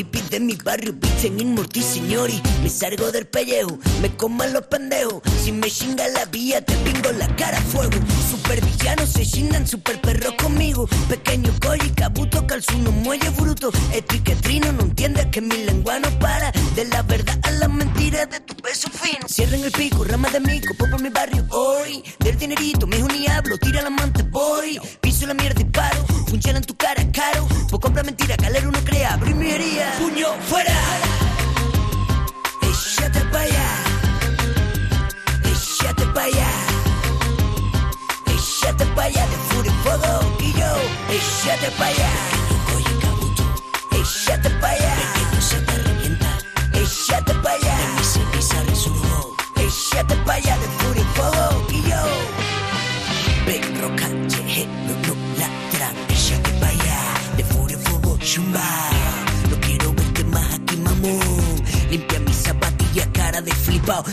hippies de mi barrio visten inmorti signori. Me salgo del pellejo, me coman los pendejos. Si me chinga la vía, te pingo la cara a fuego.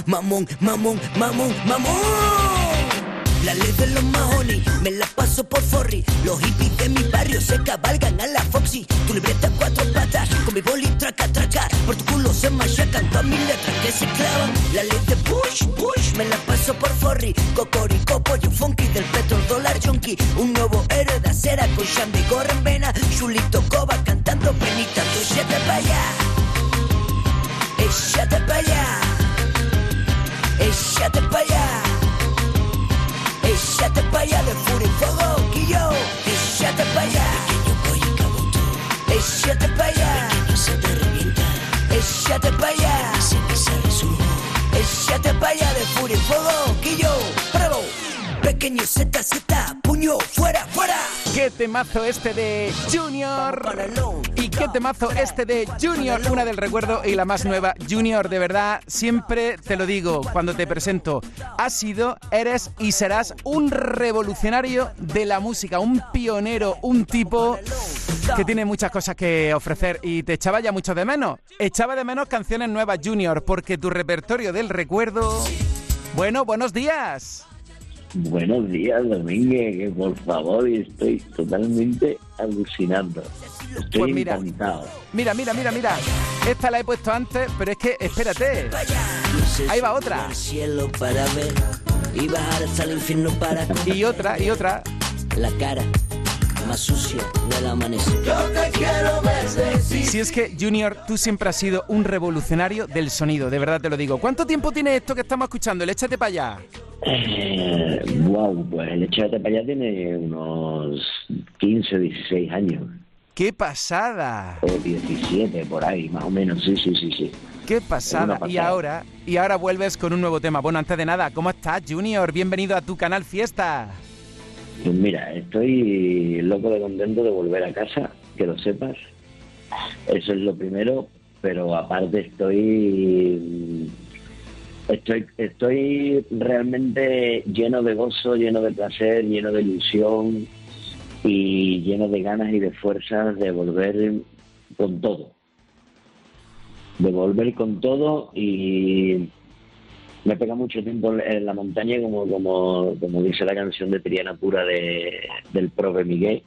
Mamón, mamón, mamón, mamón. La ley de los mahones, me la paso por forri. Los hippies de mi barrio se cabalgan a la Foxy. Tu libreta cuatro patas, con mi boli traca, traca. Por tu culo se machacan todas mis letras que se clavan. La ley de push, push, me la paso por forri. Cocorico, pollo funky del petro dólar junkie. Un nuevo héroe de acera con Shandy gorra en vena. Chulito Coba cantando penita, tú échate pa' allá. Échate pa' allá. Échate pa' allá. Échate pa' allá de furia y fuego, yo. Échate pa' allá. Pequeño cabuto. Échate pa' allá. Pequeño se te revienta. Échate pa' allá. Se me sale surgo. Échate pa' allá de furia y fuego, yo. Bravo. Pequeño Z, Z, puño, fuera, fuera. ¿Qué temazo este de Junior? ¿Y qué temazo este de Junior? Una del recuerdo y la más nueva. Junior, de verdad, siempre te lo digo cuando te presento. Has sido, eres y serás un revolucionario de la música, un pionero, un tipo que tiene muchas cosas que ofrecer y te echaba ya mucho de menos. Echaba de menos canciones nuevas, Junior, porque tu repertorio del recuerdo... Bueno, buenos días. Buenos días, Domínguez, que por favor, estoy totalmente alucinando. Estoy Pues mira. encantado. Mira, mira, mira, mira. Esta la he puesto antes, pero es que, espérate. Ahí va otra. Y otra, y otra. la cara más sucia del amanecer. Si es que, Junior, tú siempre has sido un revolucionario del sonido, de verdad te lo digo. ¿Cuánto tiempo tiene esto que estamos escuchando? El échate para allá. Eh, wow, pues el Échate para allá tiene unos 15, 16 años. ¡Qué pasada! O 17, por ahí, más o menos. Sí, sí, sí, sí. ¡Qué pasada! pasada. Y ahora, y ahora vuelves con un nuevo tema. Bueno, antes de nada, ¿cómo estás, Junior? Bienvenido a tu canal Fiesta. Pues mira, estoy loco de contento de volver a casa, que lo sepas. Eso es lo primero, pero aparte estoy estoy estoy realmente lleno de gozo, lleno de placer, lleno de ilusión y lleno de ganas y de fuerzas de volver con todo. De volver con todo y me pega mucho tiempo en la montaña, como, como, como dice la canción de Triana Pura de, del profe Miguel,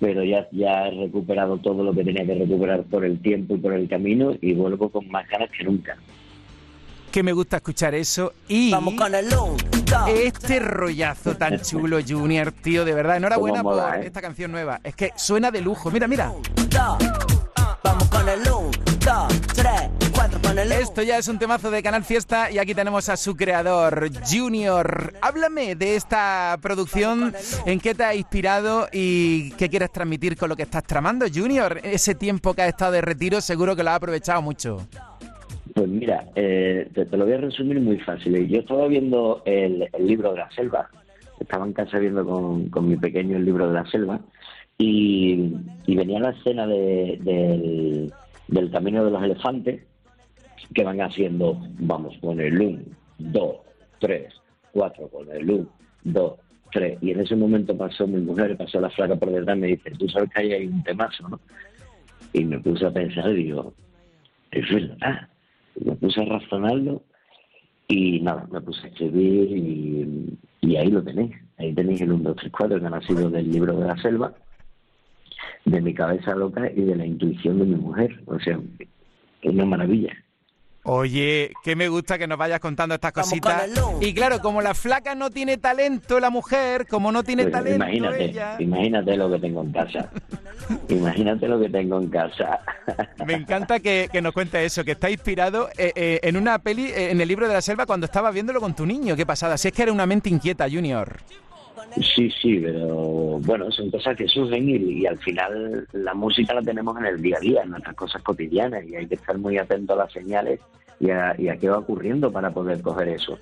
pero ya, ya he recuperado todo lo que tenía que recuperar por el tiempo y por el camino y vuelvo con más ganas que nunca. Que me gusta escuchar eso. Y Vamos con el long. Este rollazo tan chulo, Junior, tío, de verdad. Enhorabuena mola, por ¿eh? esta canción nueva. Es que suena de lujo. Mira, mira. Vamos con el long. Dos, tres, Esto ya es un temazo de Canal Fiesta y aquí tenemos a su creador, Junior. Háblame de esta producción, en qué te ha inspirado y qué quieres transmitir con lo que estás tramando, Junior. Ese tiempo que has estado de retiro seguro que lo has aprovechado mucho. Pues mira, eh, te, te lo voy a resumir muy fácil. Yo estaba viendo el, el libro de la selva, estaba en casa viendo con, con mi pequeño el libro de la selva, y, venía la escena del, del camino de los elefantes que van haciendo, vamos, con el 1, 2, 3, 4, con el 1, 2, 3. Y en ese momento pasó mi mujer, pasó la flaca por detrás me dice, tú sabes que ahí hay un temazo, ¿no? Y me puse a pensar y digo, es verdad. me puse a razonarlo y nada, me puse a escribir y, y ahí lo tenéis. Ahí tenéis el 1, 2, 3, 4 que ha nacido del libro de la selva, de mi cabeza loca y de la intuición de mi mujer. O sea, es una maravilla. Oye, que me gusta que nos vayas contando estas cositas. Y claro, como la flaca no tiene talento, la mujer, como no tiene pues talento. Imagínate, imagínate lo que tengo en casa. imagínate lo que tengo en casa. me encanta que, nos cuente eso, que está inspirado eh, eh, en una peli, eh, en el libro de la selva, cuando estabas viéndolo con tu niño. Qué pasada. Si es que era una mente inquieta, Junior. Sí, sí, pero bueno, son cosas que surgen y, al final la música la tenemos en el día a día, en nuestras cosas cotidianas y hay que estar muy atento a las señales y a, y a qué va ocurriendo para poder coger eso.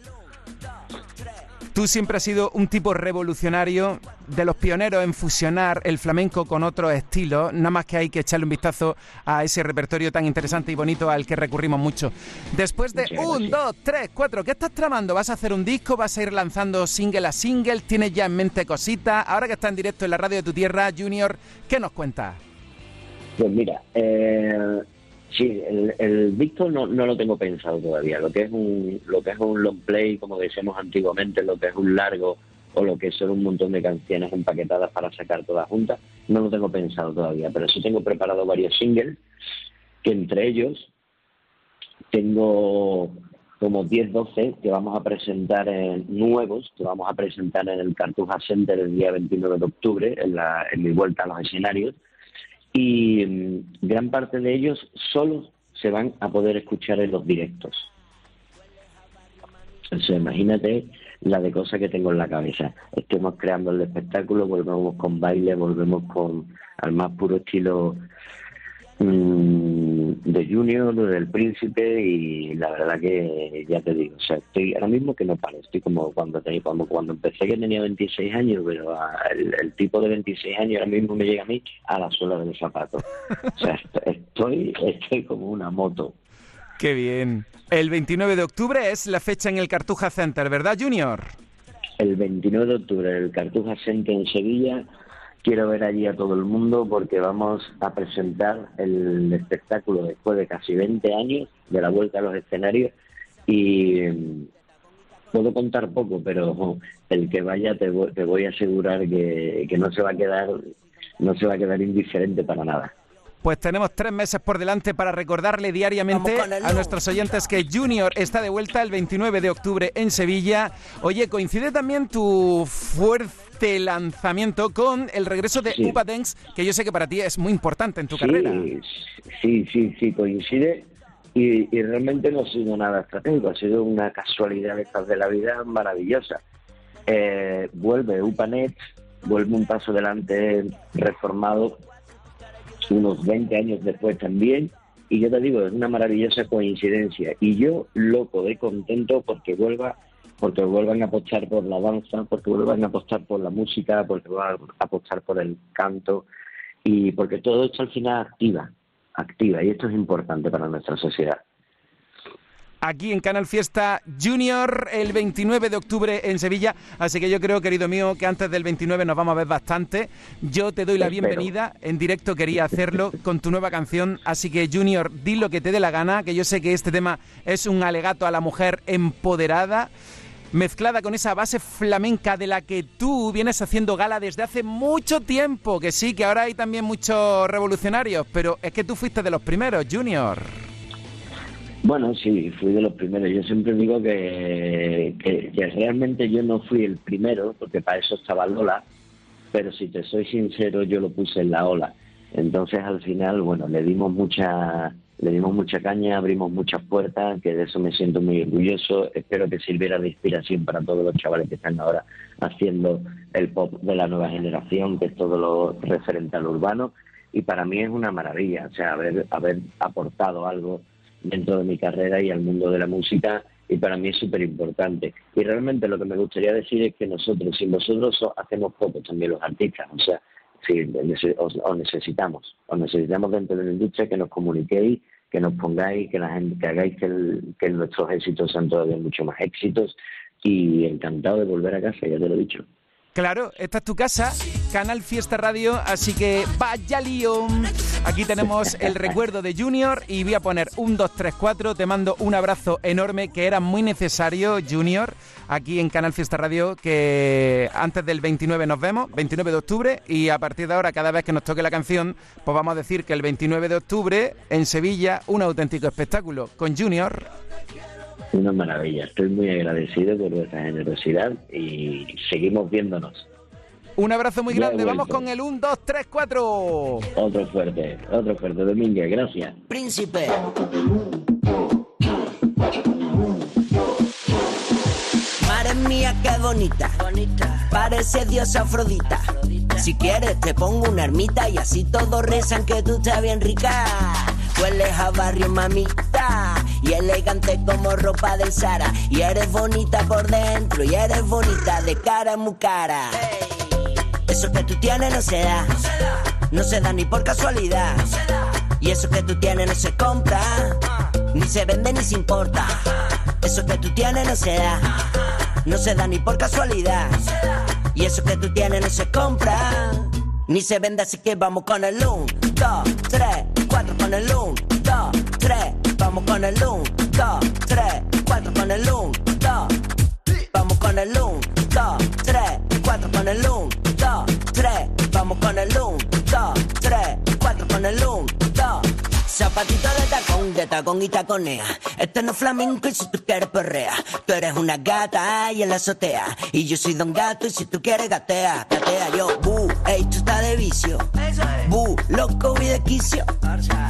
Tú siempre has sido un tipo revolucionario, de los pioneros en fusionar el flamenco con otros estilos. Nada más que hay que echarle un vistazo a ese repertorio tan interesante y bonito al que recurrimos mucho. Después de un, dos, tres, cuatro, ¿qué estás tramando? ¿Vas a hacer un disco? ¿Vas a ir lanzando single a single? ¿Tienes ya en mente cositas? Ahora que está en directo en la radio de tu tierra, Junior, ¿qué nos cuentas? Pues mira, eh, Sí, el, el disco no, no lo tengo pensado todavía. Lo que es un lo que es un long play, como decíamos antiguamente, lo que es un largo o lo que son un montón de canciones empaquetadas para sacar todas juntas, no lo tengo pensado todavía. Pero sí tengo preparado varios singles, que entre ellos tengo como 10, 12 que vamos a presentar en, nuevos, que vamos a presentar en el Cartuja Center el día 29 de octubre, en, la, en mi vuelta a los escenarios y mm, gran parte de ellos solo se van a poder escuchar en los directos. Sea, imagínate la de cosas que tengo en la cabeza. Estemos creando el espectáculo, volvemos con baile, volvemos con al más puro estilo Mm, de Junior, del Príncipe y la verdad que ya te digo, o sea, estoy ahora mismo que no paro, estoy como cuando tenía, cuando, cuando empecé que tenía 26 años, pero el, tipo de 26 años ahora mismo me llega a mí a la suela del zapato. O sea, estoy, estoy como una moto. Qué bien. El 29 de octubre es la fecha en el Cartuja Center, ¿verdad, Junior? El 29 de octubre, el Cartuja Center en Sevilla quiero ver allí a todo el mundo porque vamos a presentar el espectáculo después de casi 20 años de la vuelta a los escenarios y mm, puedo contar poco, pero el que vaya te voy, a asegurar que, que no se va a quedar no se va a quedar indiferente para nada. Pues tenemos tres meses por delante para recordarle diariamente a nuestros oyentes que Junior está de vuelta el 29 de octubre en Sevilla. Oye, coincide también tu fuerte lanzamiento con el regreso de Upa Dance, que yo sé que para ti es muy importante en tu carrera. Sí, sí, sí, coincide. Y, realmente no ha sido nada estratégico, ha sido una casualidad estas de la vida maravillosa. Eh, vuelve UPANET, vuelve un paso adelante reformado unos 20 años después también. Y yo te digo, es una maravillosa coincidencia. Y yo loco de contento porque vuelva porque vuelvan a apostar por la danza, porque vuelvan a apostar por la música, porque vuelvan a apostar por el canto y porque todo esto al final activa, activa y esto es importante para nuestra sociedad aquí en Canal Fiesta Junior el 29 de octubre en Sevilla. Así que yo creo, querido mío, que antes del 29 nos vamos a ver bastante. Yo te doy la bienvenida. En directo quería hacerlo con tu nueva canción. Así que, Junior, di lo que te dé la gana, que yo sé que este tema es un alegato a la mujer empoderada mezclada con esa base flamenca de la que tú vienes haciendo gala desde hace mucho tiempo, que sí, que ahora hay también muchos revolucionarios, pero es que tú fuiste de los primeros, Junior. Bueno, sí, fui de los primeros. Yo siempre digo que, realmente yo no fui el primero, porque para eso estaba Lola, pero si te soy sincero, yo lo puse en la ola. Entonces, al final, bueno, le dimos mucha le dimos mucha caña, abrimos muchas puertas, que de eso me siento muy orgulloso. Espero que sirviera de inspiración para todos los chavales que están ahora haciendo el pop de la nueva generación, que es todo lo referente al urbano. Y para mí es una maravilla, o sea, haber, aportado algo dentro de mi carrera y al mundo de la música y para mí es súper importante. Y realmente lo que me gustaría decir es que nosotros, sin vosotros, hacemos poco también los artistas. O sea, sí, os, necesitamos. Os necesitamos dentro de la industria que nos comuniquéis, que nos pongáis, que, la gente, que hagáis que, que nuestros éxitos sean todavía mucho más éxitos. Y encantado de volver a casa, ya te lo he dicho. Claro, esta es tu casa, Canal Fiesta Radio, así que vaya lío. Aquí tenemos el recuerdo de Junior y voy a poner un 2, 3, 4. Te mando un abrazo enorme que era muy necesario, Junior, aquí en Canal Fiesta Radio, que antes del 29 nos vemos, 29 de octubre, y a partir de ahora, cada vez que nos toque la canción, pues vamos a decir que el 29 de octubre en Sevilla, un auténtico espectáculo con Junior. Una maravilla. Estoy muy agradecido por vuestra generosidad y seguimos viéndonos. Un abrazo muy grande. Vamos con el 1, 2, 3, 4. Otro fuerte, otro fuerte. Domínguez, gracias. Príncipe. Qué bonita. bonita. Parece diosa Afrodita. Si quieres, te pongo una ermita y así todos rezan que tú estás bien rica. Hueles a barrio, mamita. Y elegante como ropa del Sara. Y eres bonita por dentro. Y eres bonita de cara muy cara. Eso que tú tienes no se da. No se da ni por casualidad. Y eso que tú tienes no se compra. Ni se vende ni se importa. Eso que tú tienes no se da. No se da ni por casualidad. Y eso que tú tienes no se compra. Ni se vende, así que vamos con el 1, 2, 3, 4 con el 1, 2, 3. Vamos con el 1, 2, 3, 4 con el 1, 2. Vamos con el 1, 2, 3, 4 con el 1, 2, 3. Vamos con el 1, 2, 3, 4 con el 1, 2. Zapatito de de tacón y taconea. Este no es flamenco y si tú quieres perrea. Tú eres una gata y en la azotea. Y yo soy don gato y si tú quieres gatea, gatea yo. Bu, esto está de vicio. Bu, loco voy de quicio.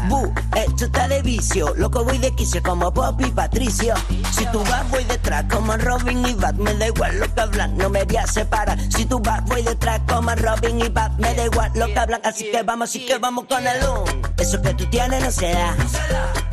Bu, esto está de vicio. Loco voy de quicio como Pop y Patricio. Si tú vas voy detrás como Robin y Bat. Me da igual lo que hablan, no me voy a separar. Si tú vas voy detrás como Robin y Bat. Me da igual lo que hablan, así que vamos, así que vamos con el un. Eso que tú tienes no se da.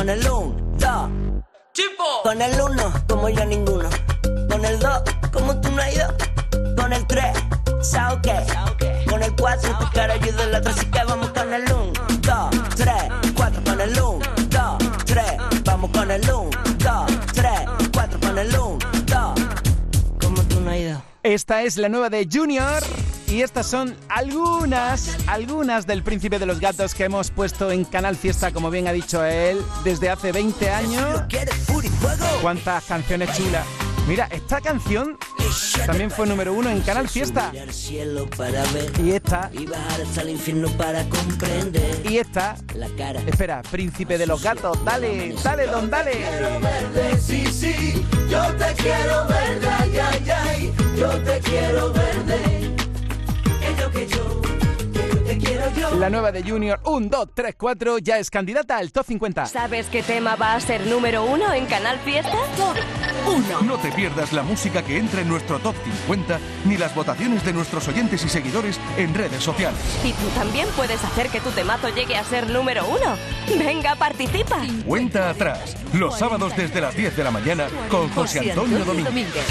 con el 1, 2. Con el 1, como yo ninguno. Con el 2, como tú no hay dos. Con el 3, sao que. Con el 4, tu cara ayuda el otro, así que vamos con el 1, 2, 3, 4 con el 1, 2, 3. Vamos con el 1, 2, 3, 4 con el 1, 2. Como tú no hay dos. Esta es la nueva de Junior. Y estas son algunas, algunas del Príncipe de los Gatos que hemos puesto en Canal Fiesta, como bien ha dicho él, desde hace 20 años. ¿Cuántas canciones chulas? Mira, esta canción también fue número uno en Canal Fiesta. Y esta. Y esta. Espera, Príncipe de los Gatos. Dale, dale, don, dale. Sí, sí, yo te quiero verde, ay, ay, ay, yo te quiero verde. La nueva de Junior 1, 2, 3, 4 ya es candidata al top 50. ¿Sabes qué tema va a ser número uno en Canal Fiesta? Top 1. No te pierdas la música que entra en nuestro top 50 ni las votaciones de nuestros oyentes y seguidores en redes sociales. Y tú también puedes hacer que tu temazo llegue a ser número uno. Venga, participa. Cuenta atrás, los sábados desde las 10 de la mañana con José Antonio Domínguez.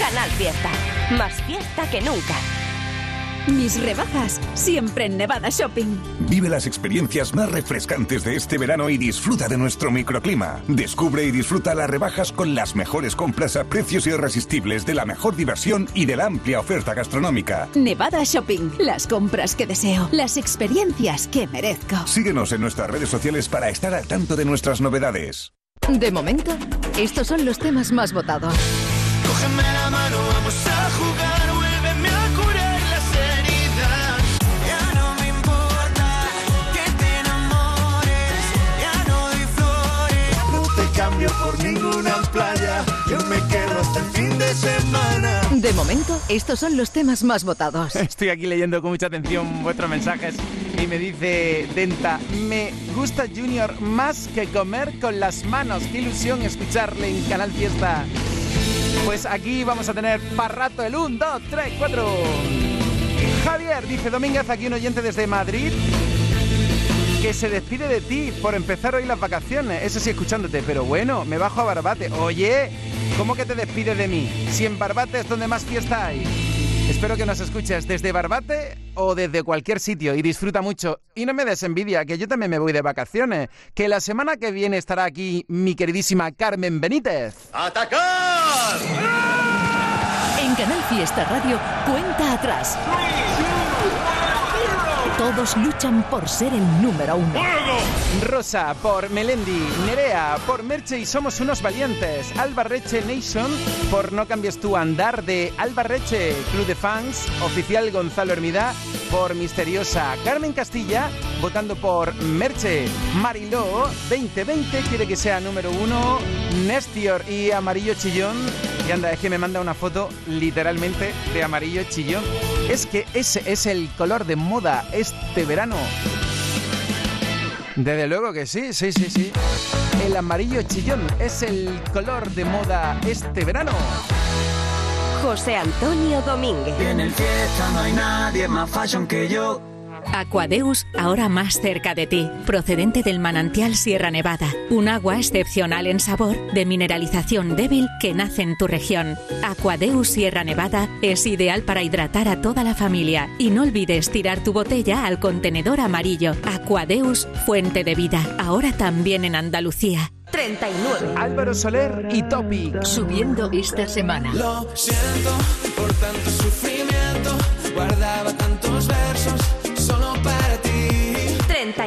Canal Fiesta. Más fiesta que nunca. Mis rebajas, siempre en Nevada Shopping. Vive las experiencias más refrescantes de este verano y disfruta de nuestro microclima. Descubre y disfruta las rebajas con las mejores compras a precios irresistibles de la mejor diversión y de la amplia oferta gastronómica. Nevada Shopping, las compras que deseo, las experiencias que merezco. Síguenos en nuestras redes sociales para estar al tanto de nuestras novedades. De momento, estos son los temas más votados. Cógeme la mano, vamos a jugar, cambio por ninguna playa, yo me quedo hasta el fin de semana. De momento, estos son los temas más votados. Estoy aquí leyendo con mucha atención vuestros mensajes y me dice Denta, me gusta Junior más que comer con las manos. Qué ilusión escucharle en Canal Fiesta. Pues aquí vamos a tener para rato el 1, 2, 3, 4. Javier, dice Domínguez, aquí un oyente desde Madrid, que se despide de ti por empezar hoy las vacaciones. Eso sí, escuchándote, pero bueno, me bajo a Barbate. Oye, ¿cómo que te despides de mí? Si en Barbate es donde más fiesta hay. Espero que nos escuches desde Barbate o desde cualquier sitio y disfruta mucho. Y no me des envidia, que yo también me voy de vacaciones. Que la semana que viene estará aquí mi queridísima Carmen Benítez. ¡Atacar! En Canal Fiesta Radio, cuenta atrás. Todos luchan por ser el número uno. Rosa por Melendi, Nerea por Merche y Somos unos valientes, Albarreche Nation por No cambies tu andar de Albarreche, Club de Fans, oficial Gonzalo Hermida por Misteriosa, Carmen Castilla votando por Merche, Mariló 2020 quiere que sea número uno, Nestior y Amarillo Chillón. Y anda, es que me manda una foto literalmente de amarillo chillón. Es que ese es el color de moda este verano. Desde luego que sí, sí, sí, sí. El amarillo chillón es el color de moda este verano. José Antonio Domínguez. En el fiesta no hay nadie más fashion que yo. Aquadeus, ahora más cerca de ti, procedente del manantial Sierra Nevada, un agua excepcional en sabor, de mineralización débil que nace en tu región. Aquadeus Sierra Nevada es ideal para hidratar a toda la familia y no olvides tirar tu botella al contenedor amarillo. Aquadeus, fuente de vida, ahora también en Andalucía. 39. Álvaro Soler y Topic. Subiendo esta semana. Lo siento por tanto sufrimiento.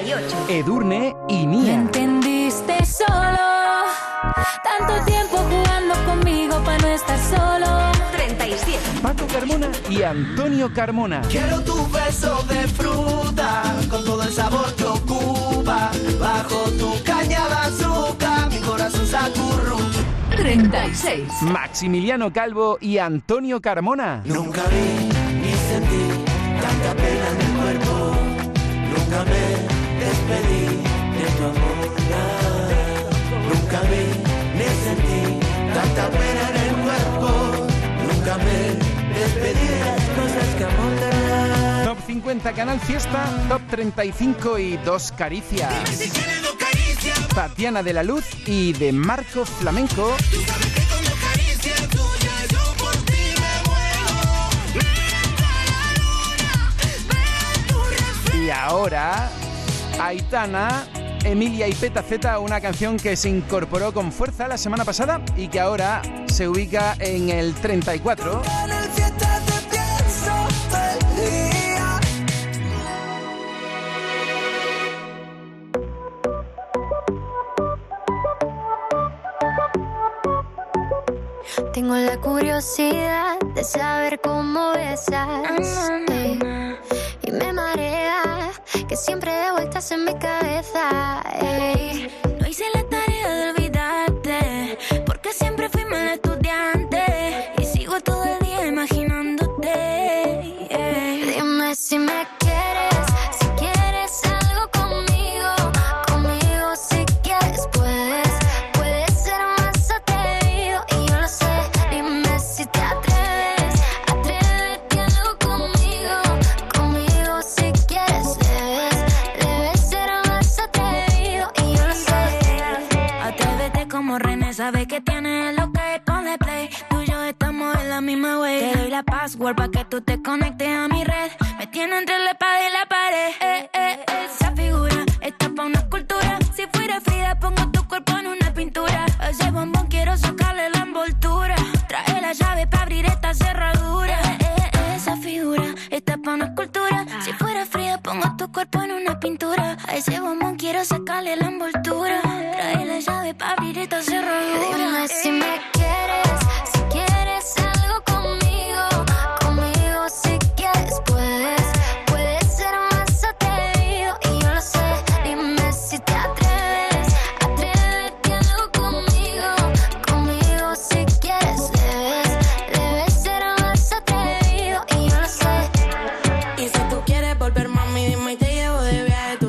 38. Edurne y Nia. entendiste solo. Tanto tiempo jugando conmigo para no estar solo. 37. Paco Carmona y Antonio Carmona. Quiero tu beso de fruta con todo el sabor que ocupa. Bajo tu caña de azúcar, mi corazón se acurruca. 36. Maximiliano Calvo y Antonio Carmona. Nunca vi ni sentí tanta pena en el cuerpo. Nunca me despedí de tu amor. Nunca vi ni sentí tanta pena en el cuerpo. Nunca me despedí de las cosas que amor te da. Top 50 Canal Fiesta, Top 35 y Dos Caricias. Si Tatiana de la Luz y de Marco Flamenco. Y ahora, Aitana, Emilia y Peta Z, una canción que se incorporó con fuerza la semana pasada y que ahora se ubica en el 34. En el fiesta te pienso todo el día. Tengo la curiosidad de saber cómo besas. ey. Y me marea que siempre de vueltas en mi cabeza. Password para que tú te conectes a mi red. Me tiene entre la espada y la pared. Eh, eh, esa figura está pa' una escultura. Si fuera Frida, pongo tu cuerpo en una pintura. A ese bombón quiero sacarle la envoltura. Trae la llave para abrir esta cerradura. Eh, eh, esa figura está pa' una escultura. Si fuera Frida, pongo tu cuerpo en una pintura. A ese bombón quiero sacarle la envoltura. Trae la llave para abrir esta cerradura.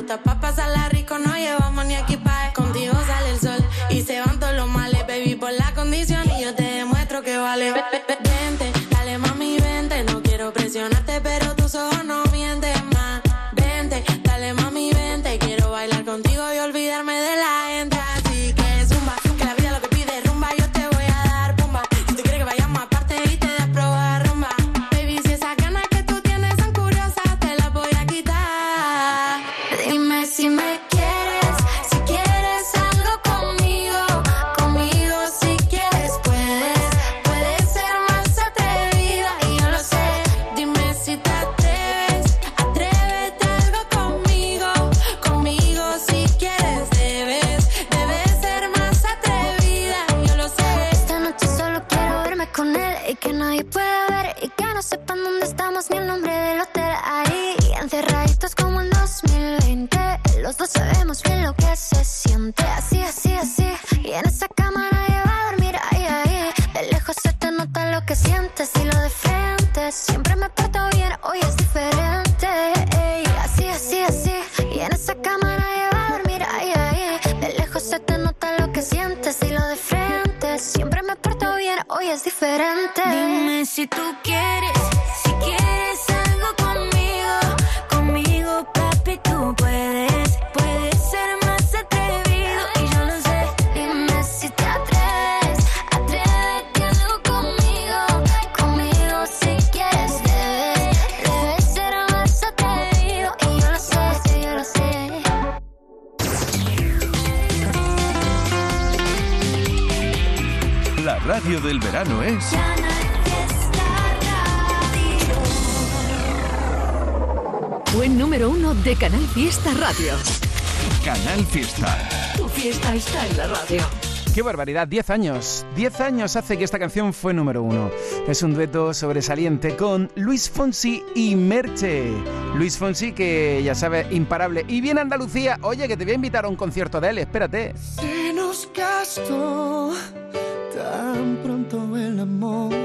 cuenta pa' pasar la verano es... Buen número uno de Canal Fiesta Radio. Canal Fiesta. Tu fiesta está en la radio. ¡Qué barbaridad! 10 años. 10 años hace que esta canción fue número uno. Es un dueto sobresaliente con Luis Fonsi y Merche. Luis Fonsi, que ya sabes, imparable. Y bien Andalucía, oye, que te voy a invitar a un concierto de él, espérate. Se nos gastó tan pronto amor.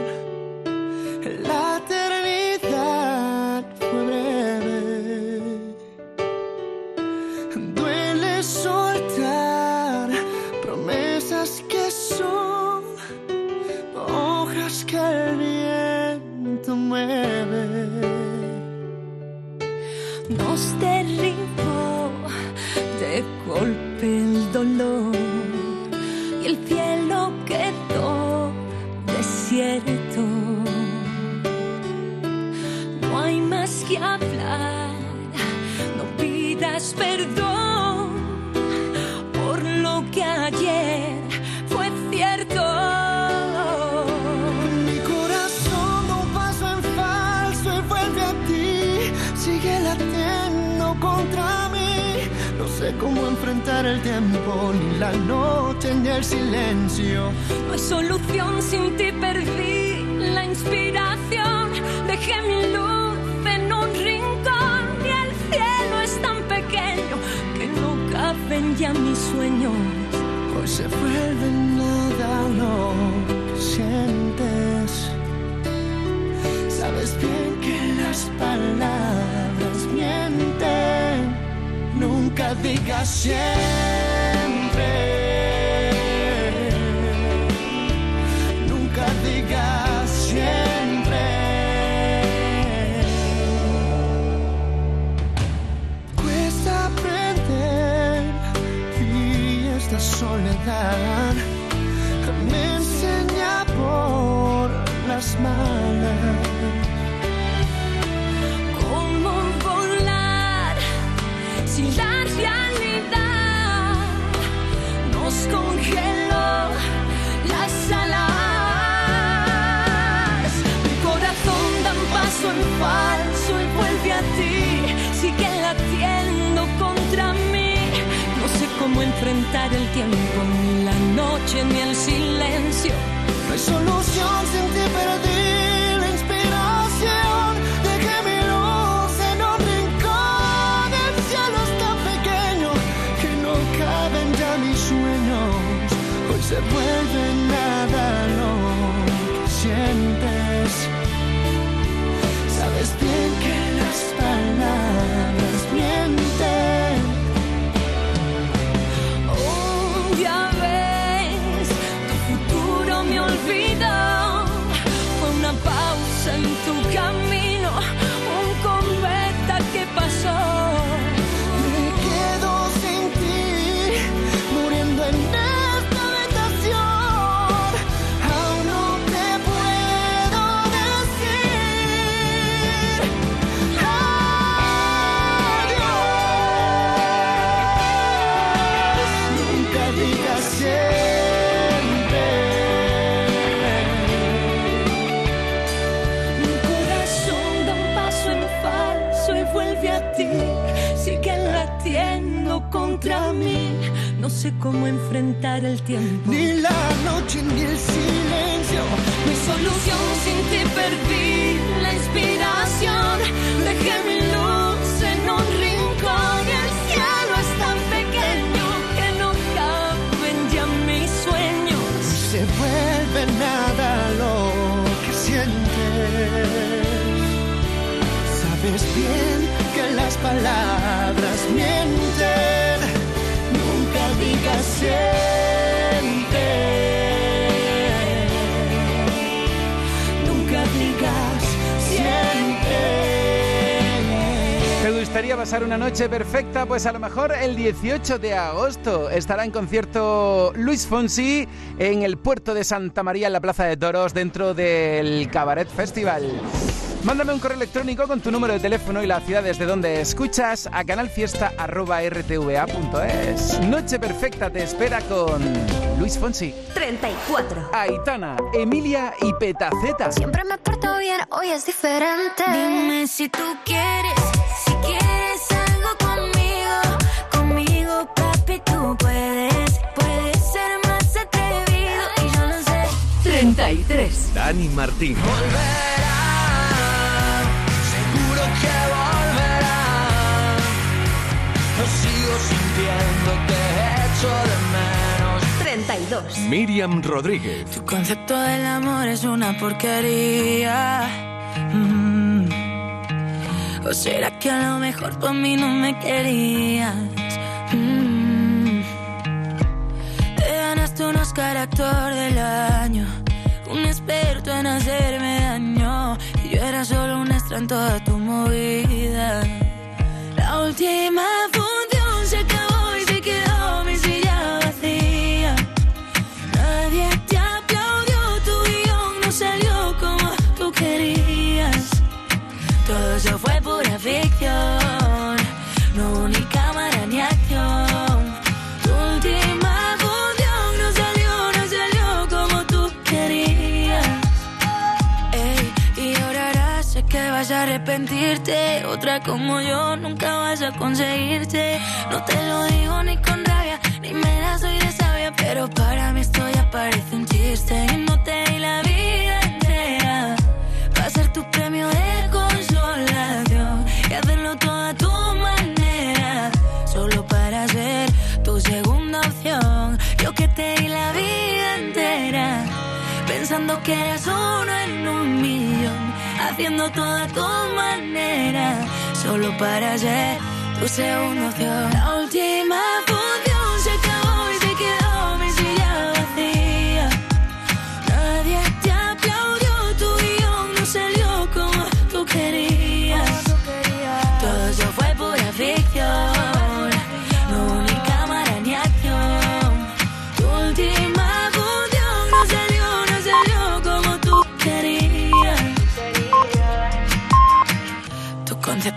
tiempo, ni la noche, ni el silencio. No hay solución sin ti, perdí la inspiración. Dejé mi luz en un rincón y el cielo es tan pequeño que no caben ya mis sueños. Hoy se vuelve nada lo sientes. Sabes bien que las palabras digas siempre. Nunca digas siempre. Cuesta aprender y esta soledad me enseña por las malas. enfrentar el tiempo, ni la noche, ni el silencio. No hay solución sin ti, pero contra mí. No sé cómo enfrentar el tiempo. Ni la noche ni el silencio. Mi solución sin ti perdí la inspiración. Dejé mi luz en un rincón. El cielo es tan pequeño que no caben ya mis sueños. Se vuelve nada lo que sientes. Sabes bien que las palabras mienten. Nunca. ¿Te gustaría pasar una noche perfecta? Pues a lo mejor el 18 de agosto estará en concierto Luis Fonsi en el puerto de Santa María en la Plaza de Toros dentro del Cabaret Festival. Mándame un correo electrónico con tu número de teléfono y la ciudad desde donde escuchas a canalfiesta.rtva.es. Noche perfecta te espera con Luis Fonsi, 34. Aitana, Emilia y Petaceta. Siempre me porto bien, hoy es diferente. Dime si tú quieres, si quieres algo conmigo, conmigo papi tú puedes, puedes ser más atrevido y yo lo sé. 33. Dani Martín. Seguro 32. Miriam Rodríguez. Tu concepto del amor es una porquería. Mm. ¿O será que a lo mejor tú a mí no me querías? Mm. Te ganaste un Oscar actor del año, un experto en hacerme daño. Y yo era solo un extra en toda tu movida. La última función arrepentirte. Otra como yo nunca vas a conseguirte. No te lo digo ni con rabia, ni me la soy de sabia. Pero para mí esto ya parece un chiste. Y no te di la vida entera. Va a ser tu premio de consolación. Y hacerlo todo a tu manera. Solo para ser tu segunda opción. Yo que te di la vida entera. Pensando que eras uno en un millón. Haciendo todo a tu manera. Solo para ser tu segunda opción. La última función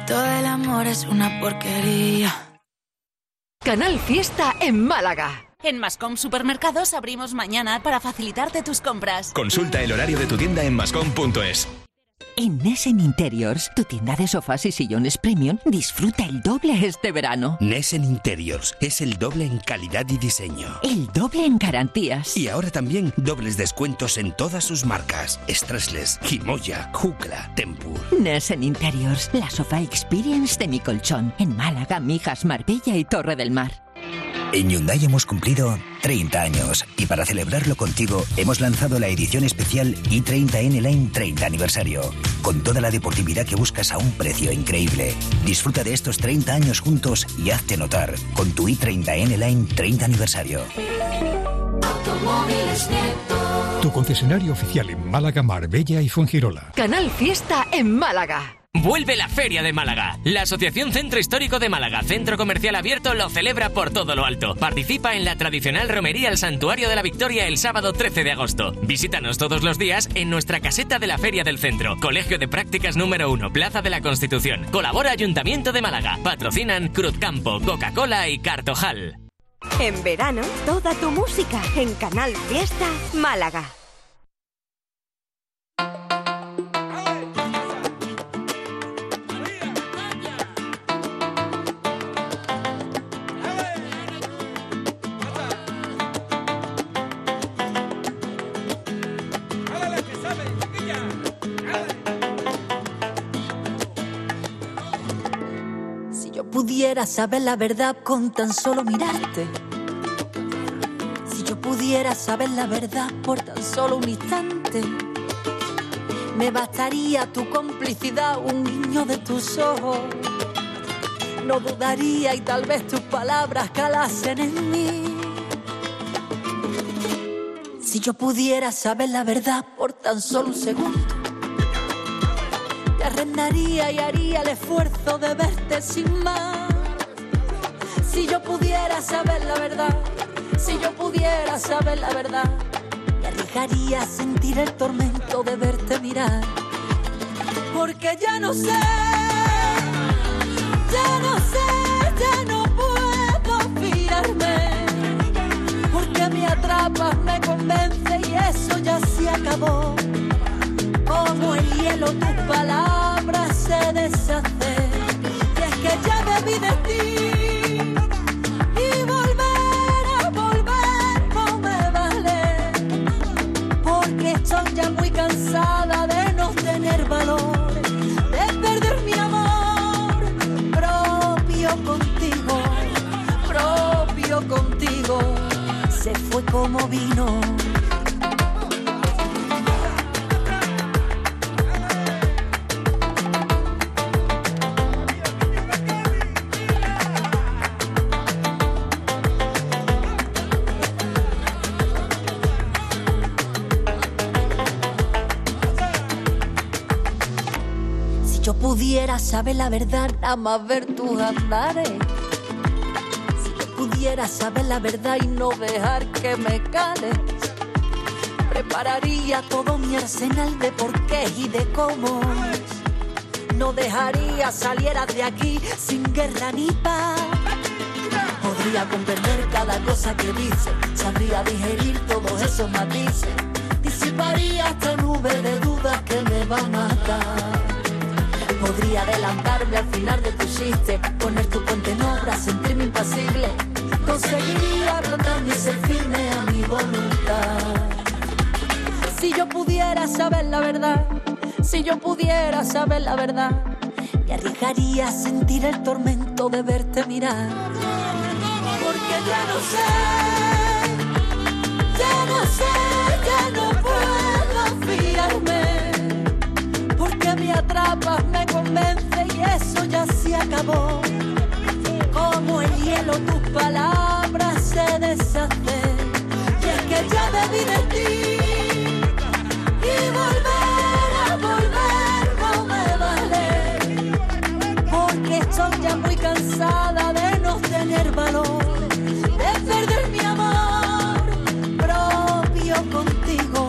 Concepto del amor es una porquería. Canal Fiesta en Málaga. En Mascom Supermercados abrimos mañana para facilitarte tus compras. Consulta el horario de tu tienda en mascom.es. En Nessen Interiors, tu tienda de sofás y sillones premium, disfruta el doble este verano. Nessen Interiors es el doble en calidad y diseño. El doble en garantías. Y ahora también dobles descuentos en todas sus marcas. Stressless, Himoya, Jukla, Tempur. Nessen Interiors, la sofá experience de mi colchón. En Málaga, Mijas, Marbella y Torre del Mar. En Hyundai hemos cumplido 30 años y para celebrarlo contigo hemos lanzado la edición especial i30N Line 30 aniversario, con toda la deportividad que buscas a un precio increíble. Disfruta de estos 30 años juntos y hazte notar con tu i30N Line 30 aniversario. Tu concesionario oficial en Málaga, Marbella y Fuengirola. Canal Fiesta en Málaga. Vuelve la Feria de Málaga. La Asociación Centro Histórico de Málaga, centro comercial abierto, lo celebra por todo lo alto. Participa en la tradicional romería al Santuario de la Victoria el sábado 13 de agosto. Visítanos todos los días en nuestra caseta de la Feria del Centro. Colegio de Prácticas número 1, Plaza de la Constitución. Colabora Ayuntamiento de Málaga. Patrocinan Cruzcampo, Coca-Cola y Cartojal. En verano, toda tu música en Canal Fiesta Málaga. Pudiera saber la verdad con tan solo mirarte. Si yo pudiera saber la verdad por tan solo un instante. Me bastaría tu complicidad, un guiño de tus ojos. No dudaría y tal vez tus palabras calasen en mí. Si yo pudiera saber la verdad por tan solo un segundo, te arrendaría y haría el esfuerzo de verte sin más. Si yo pudiera saber la verdad, si yo pudiera saber la verdad, me arriesgaría sentir el tormento de verte mirar. Porque ya no sé, ya no sé, ya no puedo fiarme. Porque me atrapas, me convence y eso ya se acabó. Como el hielo tus palabras se deshacen. Y es que ya me vi de ti. Se fue como vino. Si yo pudiera saber la verdad, nada más ver tus andares. Pudiera saber la verdad y no dejar que me cales. Prepararía todo mi arsenal de porqués y de cómo. No dejaría saliera de aquí sin guerra ni paz. Podría comprender cada cosa que dice, sabría digerir todos esos matices. Disiparía esta nube de dudas que me va a matar. Podría adelantarme al final de tu chiste, poner tu puente en obra, sentirme impasible. Conseguiría plantarme y ser firme a mi voluntad. Si yo pudiera saber la verdad, si yo pudiera saber la verdad, me arriesgaría a sentir el tormento de verte mirar. Porque ya no sé, ya no sé, ya no puedo fiarme porque me atrapas, me convence y eso ya se acabó. Como el hielo tus palabras y es que ya vi de ti. Y volver a volver no me vale. Porque estoy ya muy cansada de no tener valor, de perder mi amor propio contigo,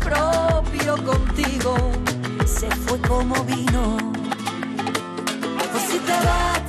propio contigo. Se fue como vino. Pues si te vas,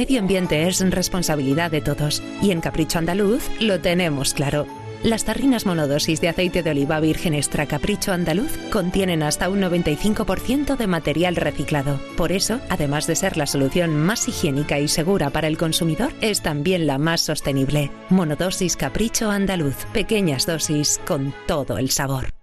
medio ambiente es responsabilidad de todos y en Capricho Andaluz lo tenemos claro. Las tarrinas monodosis de aceite de oliva virgen extra Capricho Andaluz contienen hasta un 95% de material reciclado. Por eso, además de ser la solución más higiénica y segura para el consumidor, es también la más sostenible. Monodosis Capricho Andaluz. Pequeñas dosis con todo el sabor.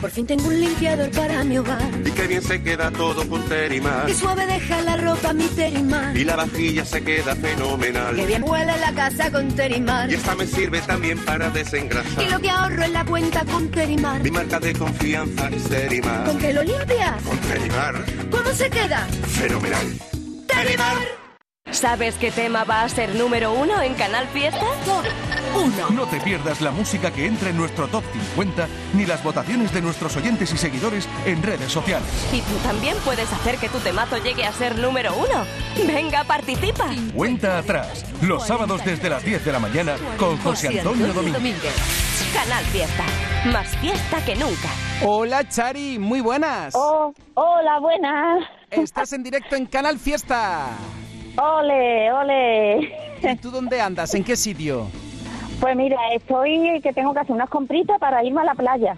Por fin tengo un limpiador para mi hogar. Y qué bien se queda todo con Terimar. Qué suave deja la ropa mi Terimar. Y la vajilla se queda fenomenal. Qué bien huele la casa con Terimar. Y esta me sirve también para Y desengrasar. lo que ahorro en la cuenta con Terimar. Mi marca de confianza es Terimar. ¿Con qué lo limpias? Con Terimar. ¿Cómo se queda? Fenomenal. Terimar. ¿Sabes qué tema va a ser número uno en Canal Fiesta? No te pierdas la música que entra en nuestro top 50 ni las votaciones de nuestros oyentes y seguidores en redes sociales. Y tú también puedes hacer que tu temazo llegue a ser número uno. Venga, participa. Cuenta atrás, los sábados desde las 10 de la mañana con José Antonio Domínguez. Canal Fiesta. Más fiesta que nunca. Hola, Chari, muy buenas. Oh, hola, buenas. Estás en directo en Canal Fiesta. Ole, ole. ¿Y tú dónde andas? ¿En qué sitio? Pues mira, estoy que tengo que hacer unas compritas para irme a la playa.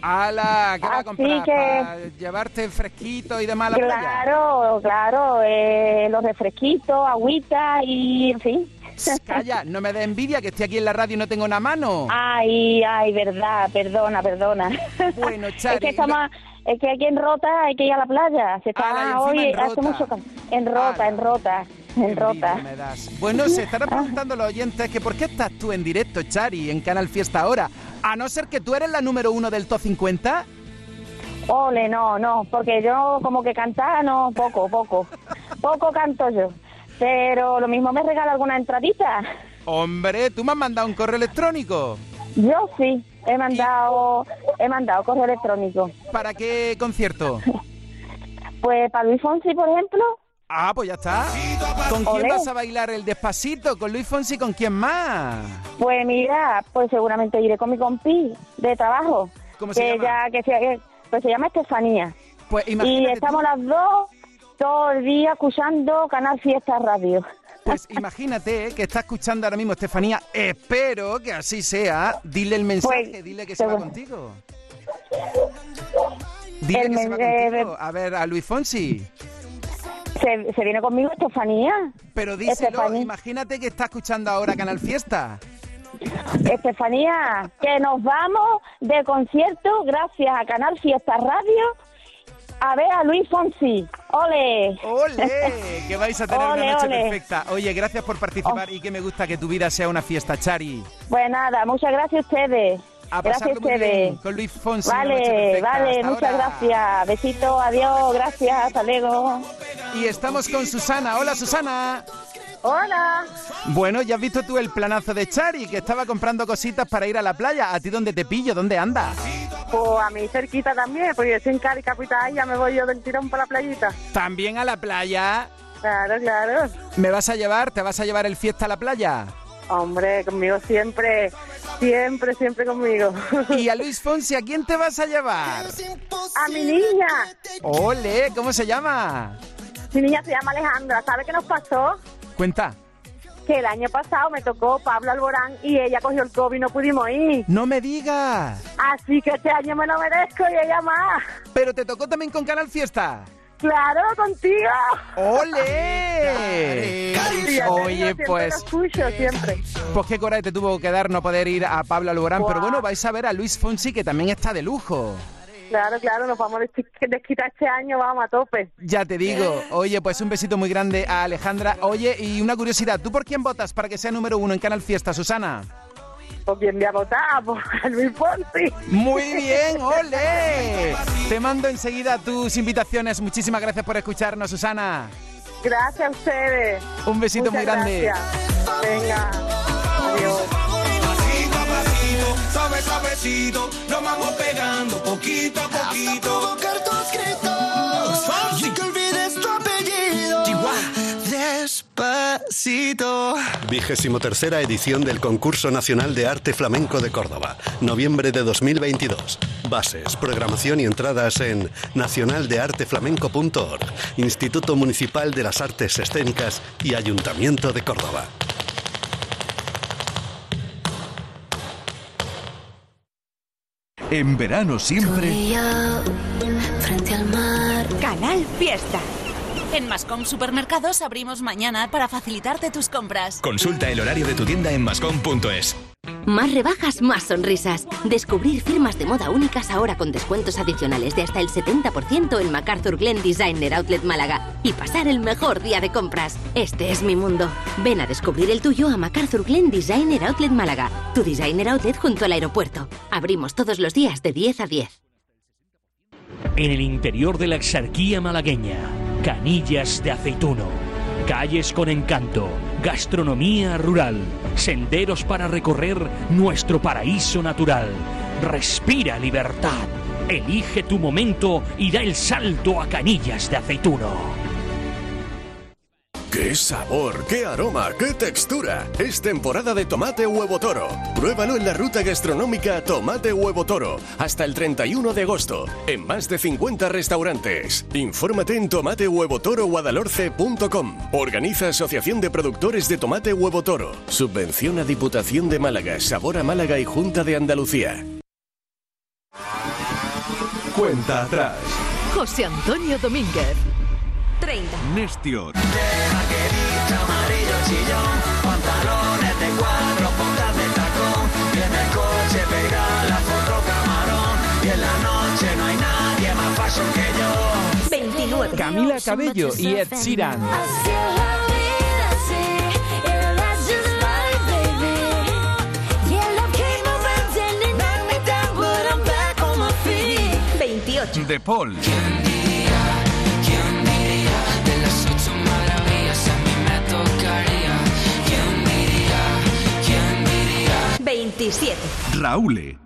¡Hala! ¿Qué vas a comprar? que- ¿Para llevarte fresquito y demás a la playa? Claro, claro, eh, los refresquitos, agüita y en fin. Calla, no me da envidia que estoy aquí en la radio y no tengo una mano. Ay, ay, verdad, perdona, perdona. Bueno, es Chari, que estamos, es que aquí en Rota hay que ir a la playa. Se está hoy en hace mucho. En Rota, en Rota, en Rota. me das. Bueno, se estarán preguntando los oyentes que por qué estás tú en directo, Chari, en Canal Fiesta ahora. A no ser que tú eres la número uno del Top 50. Ole, no, no, porque yo como que cantar, no, poco, poco. Poco canto yo. Pero lo mismo me regala alguna entradita. Hombre, tú me has mandado un correo electrónico. Yo sí, he mandado, he mandado correo electrónico. ¿Para qué concierto? Pues para Luis Fonsi, por ejemplo. Ah, pues ya está. ¿Con quién Olé. vas a bailar el despacito? ¿Con Luis Fonsi? ¿Con quién más? Pues mira, pues seguramente iré con mi compi de trabajo. ¿Cómo se que llama? Ya, que se, pues se llama Estefanía. Pues Y estamos las dos todo el día escuchando Canal Fiesta Radio. Pues imagínate eh, que está escuchando ahora mismo Estefanía. Espero que así sea. Dile el mensaje, Pues, dile que se va contigo. Dile El que se va contigo. A ver, a Luis Fonsi. Se, se viene conmigo Estefanía. Pero díselo, Estefanía. imagínate que está escuchando ahora Canal Fiesta. Estefanía, que nos vamos de concierto gracias a Canal Fiesta Radio a ver a Luis Fonsi. ¡Ole! ¡Ole! Que vais a tener Ole, una noche ole. perfecta. Oye, gracias por participar y que me gusta que tu vida sea una fiesta, Chari. Pues nada, muchas gracias a ustedes. A gracias a ustedes. con Luis Fonsi. Vale, vale, Hasta muchas ahora. gracias. Besito, adiós, gracias, hasta luego. Y estamos con Susana. Hola, Susana. Hola. Bueno, ya has visto tú el planazo de Chari, que estaba comprando cositas para ir a la playa. ¿A ti dónde te pillo? ¿Dónde andas? Pues a mí cerquita también, porque yo estoy en Cádiz capital y ya me voy yo del tirón para la playita. ¿También a la playa? Claro, claro. ¿Me vas a llevar? ¿Te vas a llevar el fiesta a la playa? Hombre, conmigo siempre, siempre, siempre conmigo. ¿Y a Luis Fonsi a quién te vas a llevar? A mi niña. ¡Ole! ¿Cómo se llama? Mi niña se llama Alejandra. ¿Sabe qué nos pasó? Cuenta. Que el año pasado me tocó Pablo Alborán y ella cogió el COVID y no pudimos ir. ¡No me digas! Así que este año me lo merezco y ella más. ¿Pero te tocó también con Canal Fiesta? Claro, contigo. ¡Ole! Digo, Oye, pues... lo escucho, siempre. Pues qué coraje te tuvo que dar no poder ir a Pablo Alborán, pero bueno, vais a ver a Luis Fonsi que también está de lujo. Claro, claro, nos vamos a desqui- desquitar este año, vamos a tope. Ya te digo. Oye, pues un besito muy grande a Alejandra. Oye, y una curiosidad, ¿tú por quién votas para que sea número uno en Canal Fiesta, Susana? ¿Por quién voy a votar? Por Luis Fonsi. Muy bien, ole. Te mando enseguida tus invitaciones. Muchísimas gracias por escucharnos, Susana. Gracias a ustedes. Un besito Muchas muy grande. gracias. Venga, adiós. Suave suavecito, nos vamos pegando poquito a poquito. provocar tus gritos y que olvides tu apellido. Despacito. Vigésimo tercera edición del Concurso Nacional de Arte Flamenco de Córdoba, noviembre de 2022. Bases, programación y entradas en nacionaldearteflamenco.org, Instituto Municipal de las Artes Escénicas y Ayuntamiento de Córdoba. En verano siempre... frente al mar. Canal Fiesta. En Mascom Supermercados abrimos mañana para facilitarte tus compras. Consulta el horario de tu tienda en mascom.es. Más rebajas, más sonrisas. Descubrir firmas de moda únicas ahora con descuentos adicionales de hasta el 70% en MacArthur Glen Designer Outlet Málaga. Y pasar el mejor día de compras. Este es mi mundo. Ven a descubrir el tuyo a MacArthur Glen Designer Outlet Málaga. Tu designer outlet junto al aeropuerto. Abrimos todos los días de 10 a 10. En el interior de la exarquía malagueña, canillas de aceituno, calles con encanto, gastronomía rural, senderos para recorrer nuestro paraíso natural. Respira libertad. Elige tu momento y da el salto a canillas de aceituno. ¡Qué sabor, qué aroma, qué textura! Es temporada de tomate huevo toro. Pruébalo en la ruta gastronómica Tomate Huevo Toro hasta el 31 de agosto en más de 50 restaurantes. Infórmate en tomatehuevotoroguadalhorce.com. Organiza Asociación de Productores de Tomate Huevo Toro. Subvenciona Diputación de Málaga, Sabor a Málaga y Junta de Andalucía. Cuenta atrás. José Antonio Domínguez. 30. Nestior. Chillón, pantalones de cuadro, botas de tacón, y en el coche pega la foto camarón, y en la noche no hay nadie más fashion que yo. 29. Camila Cabello y Ed Sheeran. De Paul. 27. Raúl.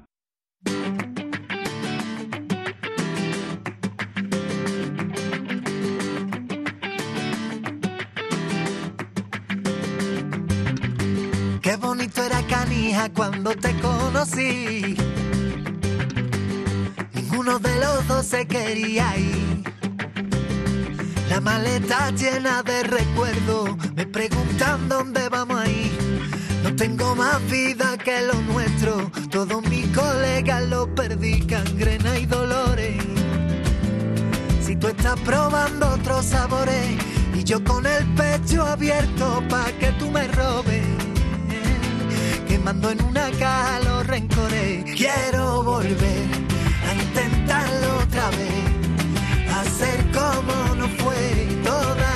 Qué bonito era Canija cuando te conocí. Ninguno de los dos se quería ir. La maleta llena de recuerdos, me preguntan dónde vamos a ir. Tengo más vida que lo nuestro, todos mis colegas lo perdí, cangrena y dolores. Si tú estás probando otros sabores y yo con el pecho abierto pa' que tú me robes quemando en una caja los rencores. Quiero volver a intentarlo otra vez, a ser como no fue, todas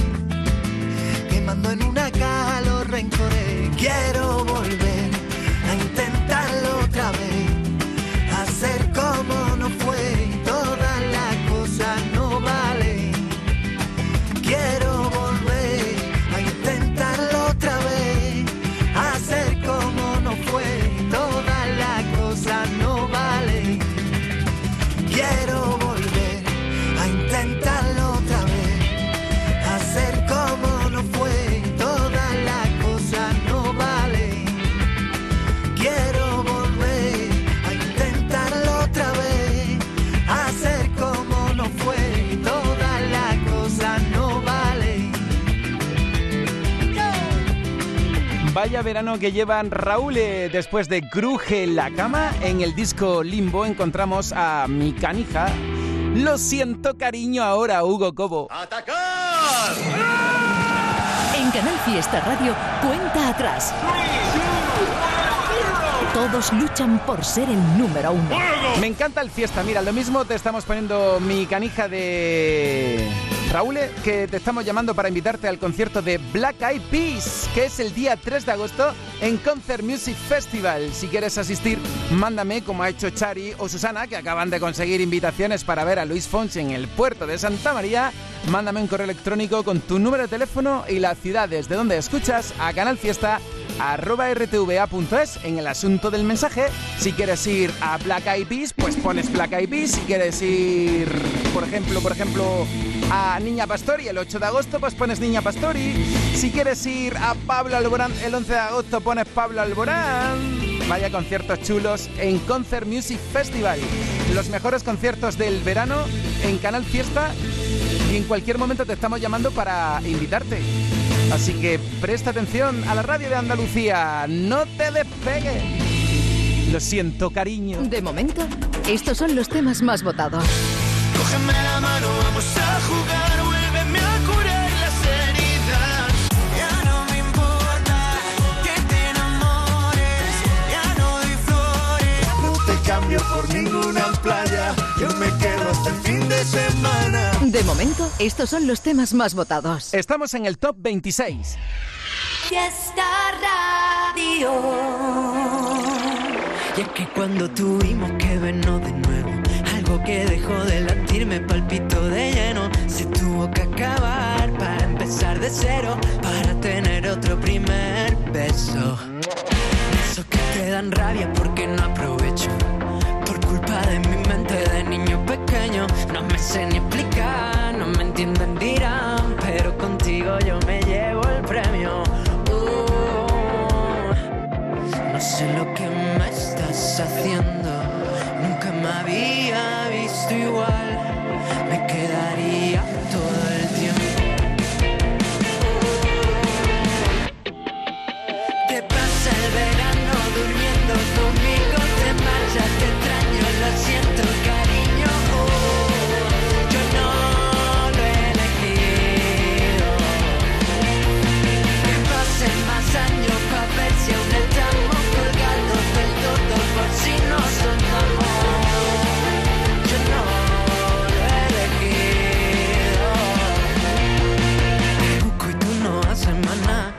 quemando en una caja los rencores. Quiero volver a intentarlo otra vez, verano que llevan Raúl. eh, Después de Cruje la cama, en el disco Limbo encontramos a mi canija. Lo siento, cariño, ahora, Hugo Cobo. En Canal Fiesta Radio, cuenta atrás. Todos luchan por ser el número uno. Me encanta el fiesta. Mira, lo mismo te estamos poniendo mi canija de Raúl, que te estamos llamando para invitarte al concierto de Black Eyed Peas, que es el día 3 de agosto en Concert Music Festival. Si quieres asistir, mándame, como ha hecho Chari o Susana, que acaban de conseguir invitaciones para ver a Luis Fonsi en el puerto de Santa María. Mándame un correo electrónico con tu número de teléfono y la ciudad desde donde escuchas a Canal Fiesta arroba rtva.es en el asunto del mensaje. Si quieres ir a Black Eyed Peas, pues pones Black Eyed Peas. Si quieres ir, por ejemplo, por ejemplo, a Niña Pastori el 8 de agosto, pues pones Niña Pastori. Si quieres ir a Pablo Alborán el 11 de agosto, pones Pablo Alborán. Vaya conciertos chulos en Concert Music Festival. Los mejores conciertos del verano en Canal Fiesta y en cualquier momento te estamos llamando para invitarte. Así que presta atención a la radio de Andalucía. No te despegues. Lo siento, cariño. De momento, estos son los temas más votados. Cógeme la mano, vamos a jugar, vuélveme a curar las heridas. Ya no me importa que te enamores, ya no doy flores. No te cambio por ninguna playa, yo me quedo hasta el fin de semana. De momento, estos son los temas más votados. Estamos en el top 26. Fiesta Radio. Y es que cuando tuvimos que vernos de nuevo, algo que dejó de latir me palpitó de lleno. Se tuvo que acabar para empezar de cero, para tener otro primer beso. Esos que te dan rabia porque no aprovecho. Por culpa de mi mente de niño pequeño, no me sé ni explicar, no me entienden, dirán, pero contigo yo me llevo el premio. Uh, no sé lo que me estás haciendo,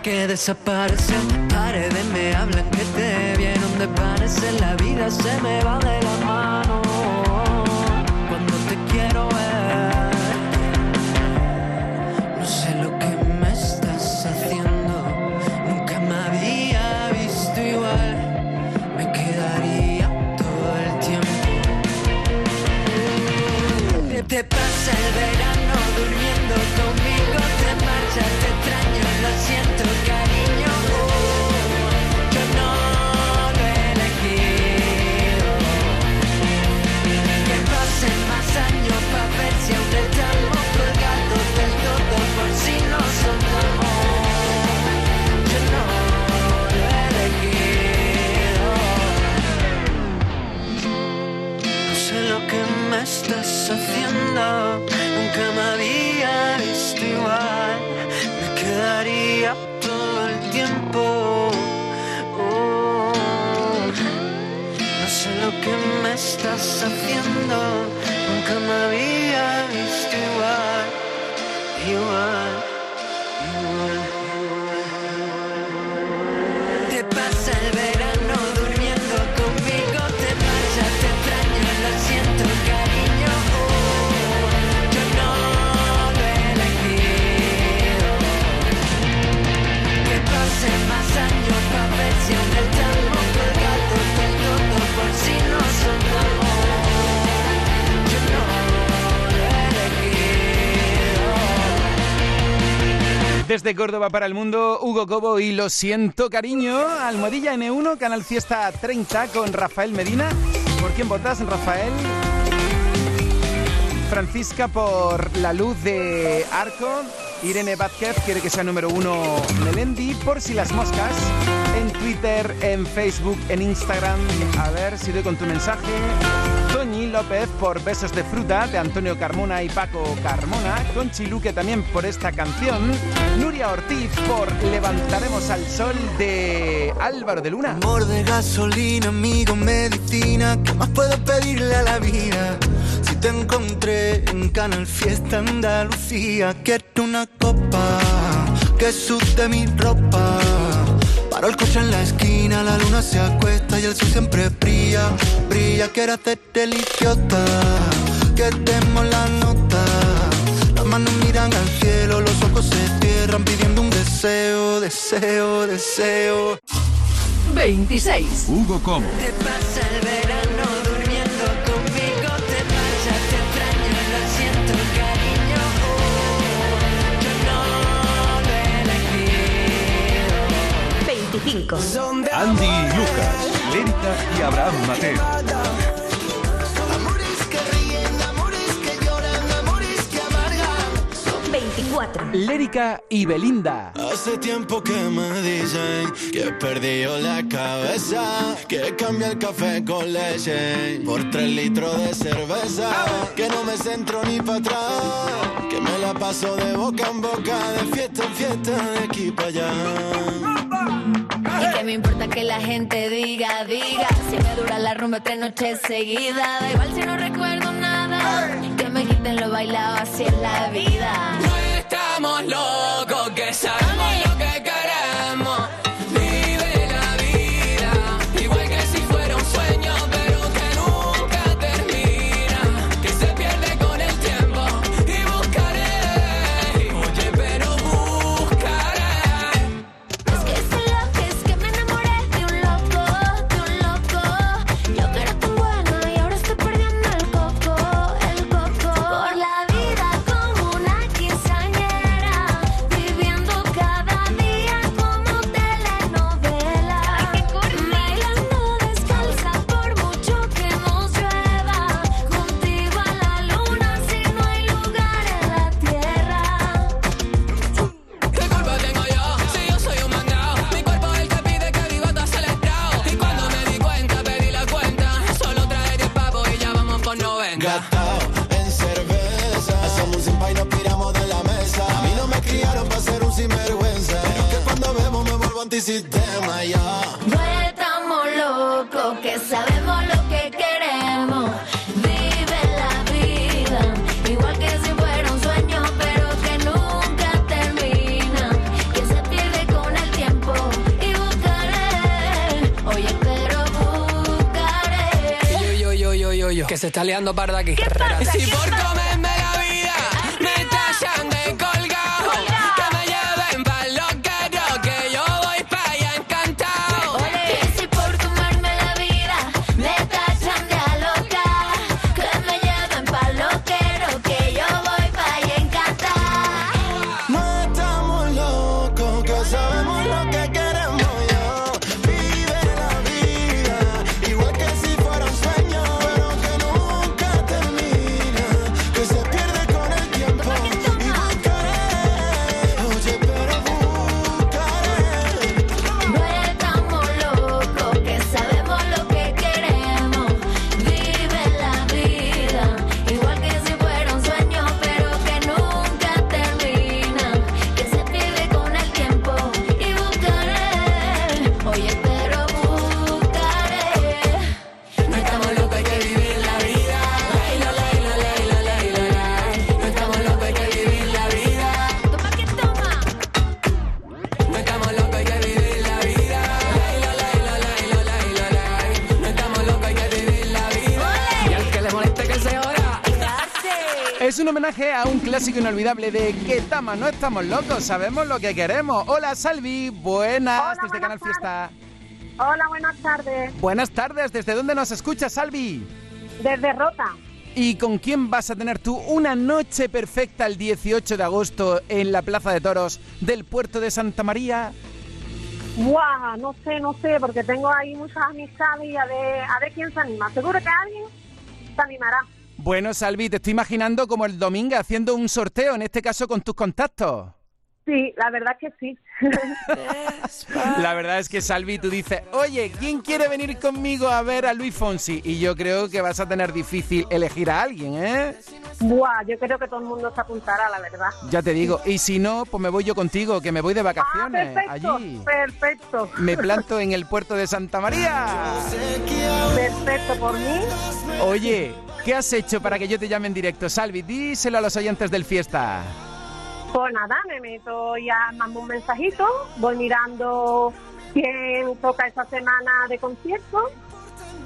que desaparecer. Paredes me hablan que te vieron de parecer. La vida se me va de la mano cuando te quiero ver. No sé lo que me estás haciendo. Nunca me había visto igual. Me quedaría todo el tiempo. Te pasa el verano durmiendo conmigo. Te marchas, haciendo, nunca me había visto igual. Me quedaría todo el tiempo. Oh, no sé lo que me estás haciendo, nunca me había visto igual. Igual, Desde Córdoba para el mundo, Hugo Cobo y Lo siento, cariño. Almohadilla N1, Canal Fiesta 30 con Rafael Medina. ¿Por quién votas, Rafael? Francisca por La Luz de Arco. Irene Vázquez quiere que sea número uno Melendi por si las moscas. En Twitter, en Facebook, en Instagram. A ver si doy con tu mensaje. Toñi López por Besos de Fruta de Antonio Carmona y Paco Carmona. Conchi Luque también por esta canción. Nuria Ortiz por Levantaremos al Sol de Álvaro de Luna. Amor de gasolina, amigo, medicina. ¿Qué más puedo pedirle a la vida? Si te encontré en Canal Fiesta Andalucía, una copa que sude mi ropa. Paro el coche en la esquina, la luna se acuesta y el sol siempre brilla, brilla. Quiero hacerte el idiota, que demos la nota. Las manos miran al cielo, los ojos se cierran pidiendo un deseo, deseo, deseo. 26. Hugo Como. Te pasa el verano 5. Andy y Lucas, Lérica y Abraham Mateo. 4. Lérica y Belinda. Hace tiempo que me dicen que he perdido la cabeza, que cambia el café con leche por tres litros de cerveza, que no me centro ni para atrás, que me la paso de boca en boca, de fiesta en fiesta, de aquí para allá. Y que me importa que la gente diga, diga Si me dura la rumba tres noches seguidas Da igual si no recuerdo nada Que me quiten lo bailado, así es la vida No está homenaje a un clásico inolvidable de Ketama. No estamos locos, sabemos lo que queremos. Hola, Salvi. Buenas, desde Canal Fiesta. Hola, buenas tardes. Buenas tardes, ¿desde dónde nos escuchas, Salvi? Desde Rota. ¿Y con quién vas a tener tú una noche perfecta el 18 de agosto en la Plaza de Toros del puerto de Santa María? Buah, no sé, no sé, porque tengo ahí muchas amistades y a ver, a ver quién se anima. Seguro que alguien se animará. Bueno, Salvi, te estoy imaginando como el domingo haciendo un sorteo, en este caso con tus contactos. Sí, la verdad que sí. La verdad es que Salvi, tú dices, oye, ¿quién quiere venir conmigo a ver a Luis Fonsi? Y yo creo que vas a tener difícil elegir a alguien, ¿eh? Buah, yo creo que todo el mundo se apuntará, la verdad. Ya te digo, y si no, pues me voy yo contigo, que me voy de Ah, vacaciones perfecto, allí. perfecto. Me planto en el puerto de Santa María. Perfecto por mí. Oye, ¿qué has hecho para que yo te llame en directo? Salvi, díselo a los oyentes del Fiesta. Pues nada, me meto ya, mando un mensajito, voy mirando quién toca esa semana de concierto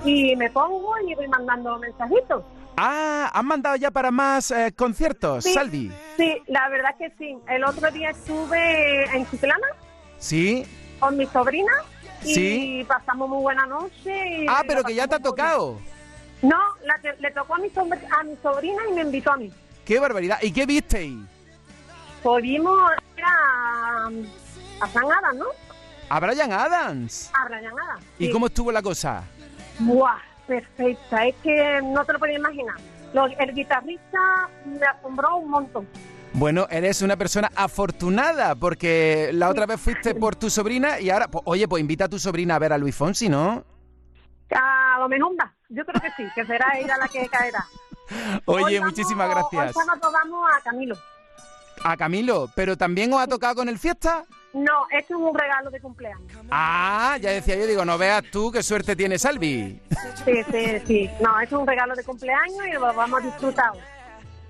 y me pongo y voy mandando mensajitos. Ah, ¿han mandado ya para más eh, conciertos, Sí, Salvi? Sí, la verdad que sí. El otro día estuve en Chiclana ¿Sí? con mi sobrina y Sí. pasamos muy buena noche. y Ah, pero que ya te ha muy bien. No, la que- le tocó a mi, a mi sobrina y me invitó a mí. ¡Qué barbaridad! ¿Y qué visteis? Pudimos ir a, a San Adam, ¿no? A Brian Adams. A Brian Adams. ¿Y sí. cómo estuvo la cosa? ¡Buah! Perfecta. Es que no te lo podía imaginar. El guitarrista me asombró un montón. Bueno, eres una persona afortunada porque la otra vez fuiste por tu sobrina y ahora, pues, oye, pues invita a tu sobrina a ver a Luis Fonsi, ¿no? A lo mejor. Yo creo que sí, que será ella la que caerá. Oye, Hoy vamos- muchísimas gracias. Hoy sábado vamos a Camilo. A Camilo, pero también os ha tocado con el fiesta. No, esto es un regalo de cumpleaños. Ah, ya decía yo, digo, no veas tú qué suerte tiene Salvi. Sí, sí, sí. No, esto es un regalo de cumpleaños y lo vamos a disfrutar.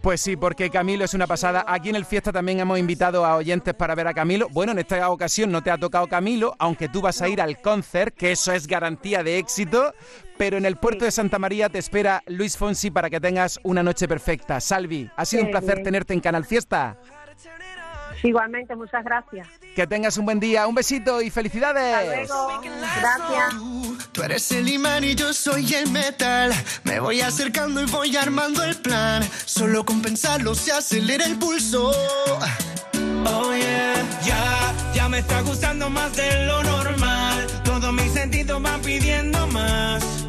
Pues sí, porque Camilo es una pasada. Aquí en el Fiesta también hemos invitado a oyentes para ver a Camilo. Bueno, en esta ocasión no te ha tocado Camilo, aunque tú vas a ir al concert, que eso es garantía de éxito. Pero en el puerto de Santa María te espera Luis Fonsi para que tengas una noche perfecta. Salvi, ha sido un placer tenerte en Canal Fiesta. Igualmente, muchas gracias. Que tengas un buen día, un besito y felicidades. Gracias. Tú eres el imán y yo soy el metal. Me voy acercando y voy armando el plan. Solo con pensarlo se acelera el pulso. Oh yeah, ya, ya me está gustando más de lo normal. Todos mis sentidos van pidiendo más.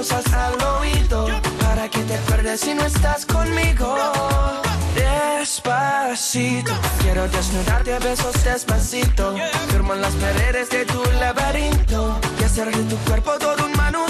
Cosas al oído. Para que te acuerdes si no estás conmigo. Despacito, quiero desnudarte a besos despacito. Firmo en las paredes de tu laberinto. Y hacer de tu cuerpo todo un manuscrito.